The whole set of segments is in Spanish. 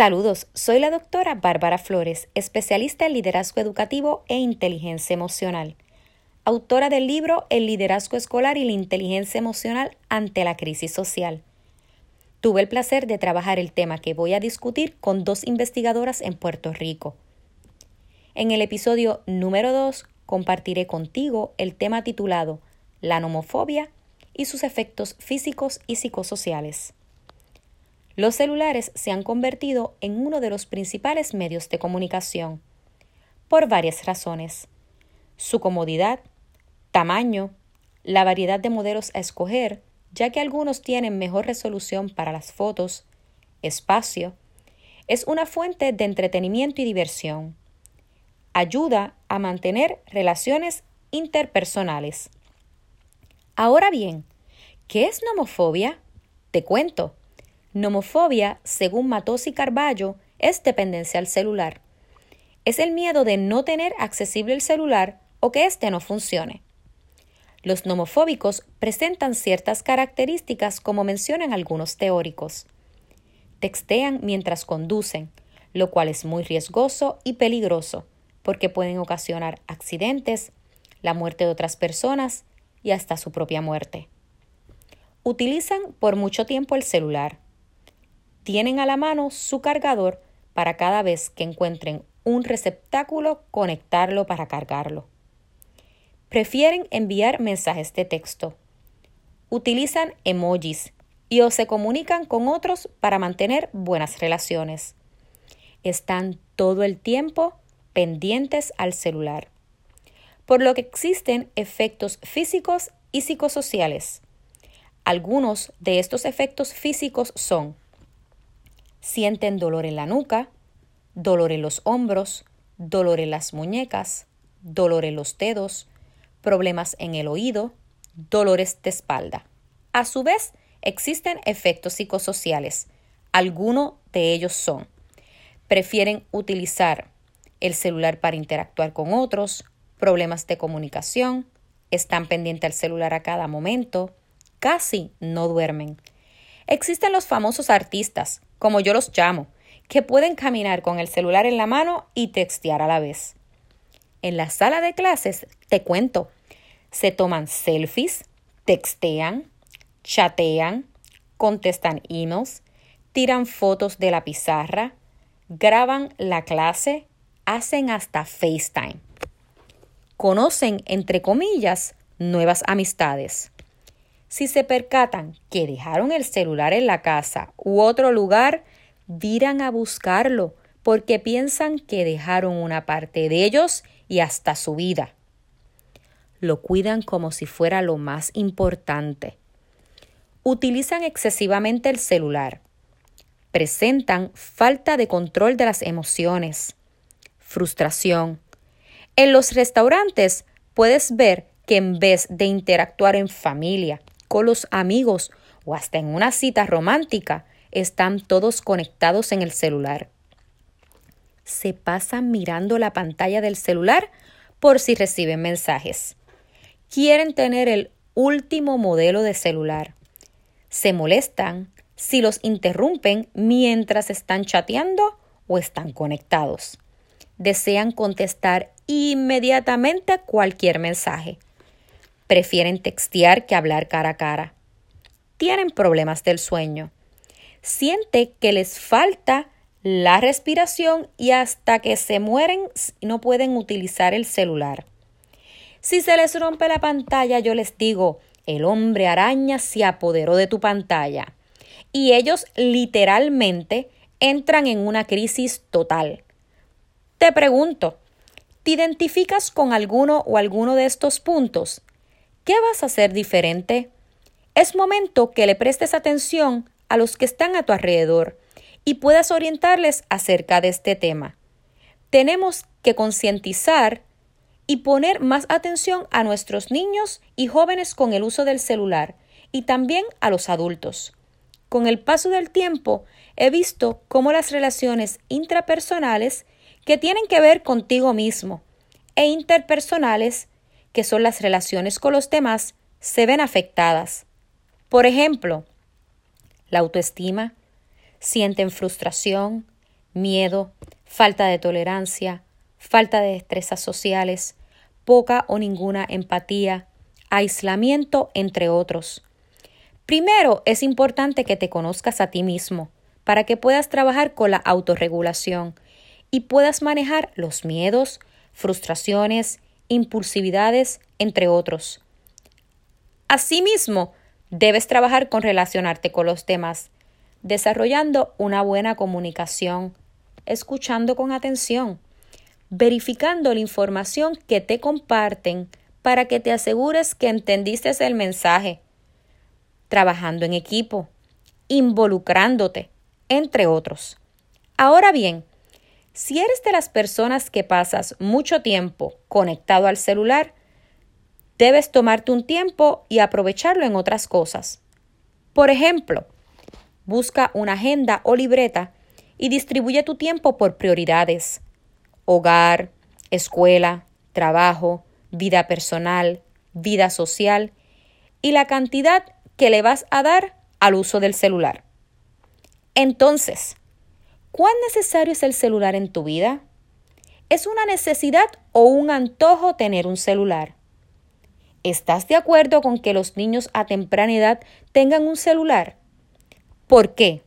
Saludos, soy la doctora Bárbara Flores, especialista en liderazgo educativo e inteligencia emocional, autora del libro El liderazgo escolar y la inteligencia emocional ante la crisis social. Tuve el placer de trabajar el tema que voy a discutir con dos investigadoras en Puerto Rico. En el episodio número 2 compartiré contigo el tema titulado La nomofobia y sus efectos físicos y psicosociales. Los celulares se han convertido en uno de los principales medios de comunicación, por varias razones. Su comodidad, tamaño, la variedad de modelos a escoger, ya que algunos tienen mejor resolución para las fotos, espacio, es una fuente de entretenimiento y diversión. Ayuda a mantener relaciones interpersonales. Ahora bien, ¿qué es nomofobia? Te cuento. Nomofobia, según Matosi Carballo, es dependencia al celular. Es el miedo de no tener accesible el celular o que éste no funcione. Los nomofóbicos presentan ciertas características como mencionan algunos teóricos. Textean mientras conducen, lo cual es muy riesgoso y peligroso, porque pueden ocasionar accidentes, la muerte de otras personas y hasta su propia muerte. Utilizan por mucho tiempo el celular, tienen a la mano su cargador para cada vez que encuentren un receptáculo conectarlo para cargarlo. Prefieren enviar mensajes de texto. Utilizan emojis y o se comunican con otros para mantener buenas relaciones. Están todo el tiempo pendientes al celular, por lo que existen efectos físicos y psicosociales. Algunos de estos efectos físicos son sienten dolor en la nuca, dolor en los hombros, dolor en las muñecas, dolor en los dedos, problemas en el oído, dolores de espalda. A su vez, existen efectos psicosociales. Algunos de ellos son, prefieren utilizar el celular para interactuar con otros, problemas de comunicación, están pendientes al celular a cada momento, casi no duermen. Existen los famosos artistas, como yo los llamo, que pueden caminar con el celular en la mano y textear a la vez. En la sala de clases, te cuento, se toman selfies, textean, chatean, contestan emails, tiran fotos de la pizarra, graban la clase, hacen hasta FaceTime. Conocen, entre comillas, nuevas amistades. Si se percatan que dejaron el celular en la casa u otro lugar, dirán a buscarlo porque piensan que dejaron una parte de ellos y hasta su vida. Lo cuidan como si fuera lo más importante. Utilizan excesivamente el celular. Presentan falta de control de las emociones. Frustración. En los restaurantes puedes ver que en vez de interactuar en familia, con los amigos o hasta en una cita romántica, están todos conectados en el celular. Se pasan mirando la pantalla del celular por si reciben mensajes. Quieren tener el último modelo de celular. Se molestan si los interrumpen mientras están chateando o están conectados. Desean contestar inmediatamente cualquier mensaje Prefieren textear que hablar cara a cara. Tienen problemas del sueño. Siente que les falta la respiración y hasta que se mueren no pueden utilizar el celular. Si se les rompe la pantalla, yo les digo, el hombre araña se apoderó de tu pantalla. Y ellos literalmente entran en una crisis total. Te pregunto, ¿te identificas con alguno o alguno de estos puntos? ¿Qué vas a hacer diferente? Es momento que le prestes atención a los que están a tu alrededor y puedas orientarles acerca de este tema. Tenemos que concientizar y poner más atención a nuestros niños y jóvenes con el uso del celular y también a los adultos. Con el paso del tiempo he visto cómo las relaciones intrapersonales que tienen que ver contigo mismo e interpersonales que son las relaciones con los demás, se ven afectadas. Por ejemplo, la autoestima, sienten frustración, miedo, falta de tolerancia, falta de destrezas sociales, poca o ninguna empatía, aislamiento, entre otros. Primero, es importante que te conozcas a ti mismo para que puedas trabajar con la autorregulación y puedas manejar los miedos, frustraciones, impulsividades, entre otros. Asimismo, debes trabajar con relacionarte con los demás, desarrollando una buena comunicación, escuchando con atención, verificando la información que te comparten para que te asegures que entendiste el mensaje, trabajando en equipo, involucrándote, entre otros. Ahora bien, si eres de las personas que pasas mucho tiempo conectado al celular, debes tomarte un tiempo y aprovecharlo en otras cosas. Por ejemplo, busca una agenda o libreta y distribuye tu tiempo por prioridades. Hogar, escuela, trabajo, vida personal, vida social y la cantidad que le vas a dar al uso del celular. Entonces, ¿cuán necesario es el celular en tu vida? ¿Es una necesidad o un antojo tener un celular? ¿Estás de acuerdo con que los niños a temprana edad tengan un celular? ¿Por qué?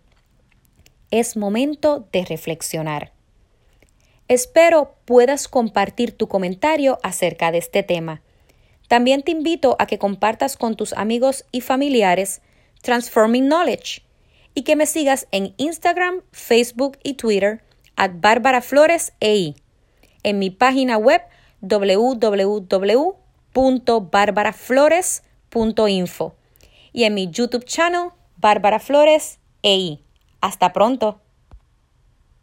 Es momento de reflexionar. Espero puedas compartir tu comentario acerca de este tema. También te invito a que compartas con tus amigos y familiares Transforming Knowledge y que me sigas en Instagram, Facebook y Twitter at Bárbara Flores EI, en mi página web www.barbaraflores.info y en mi YouTube channel Bárbara Flores EI. Hasta pronto.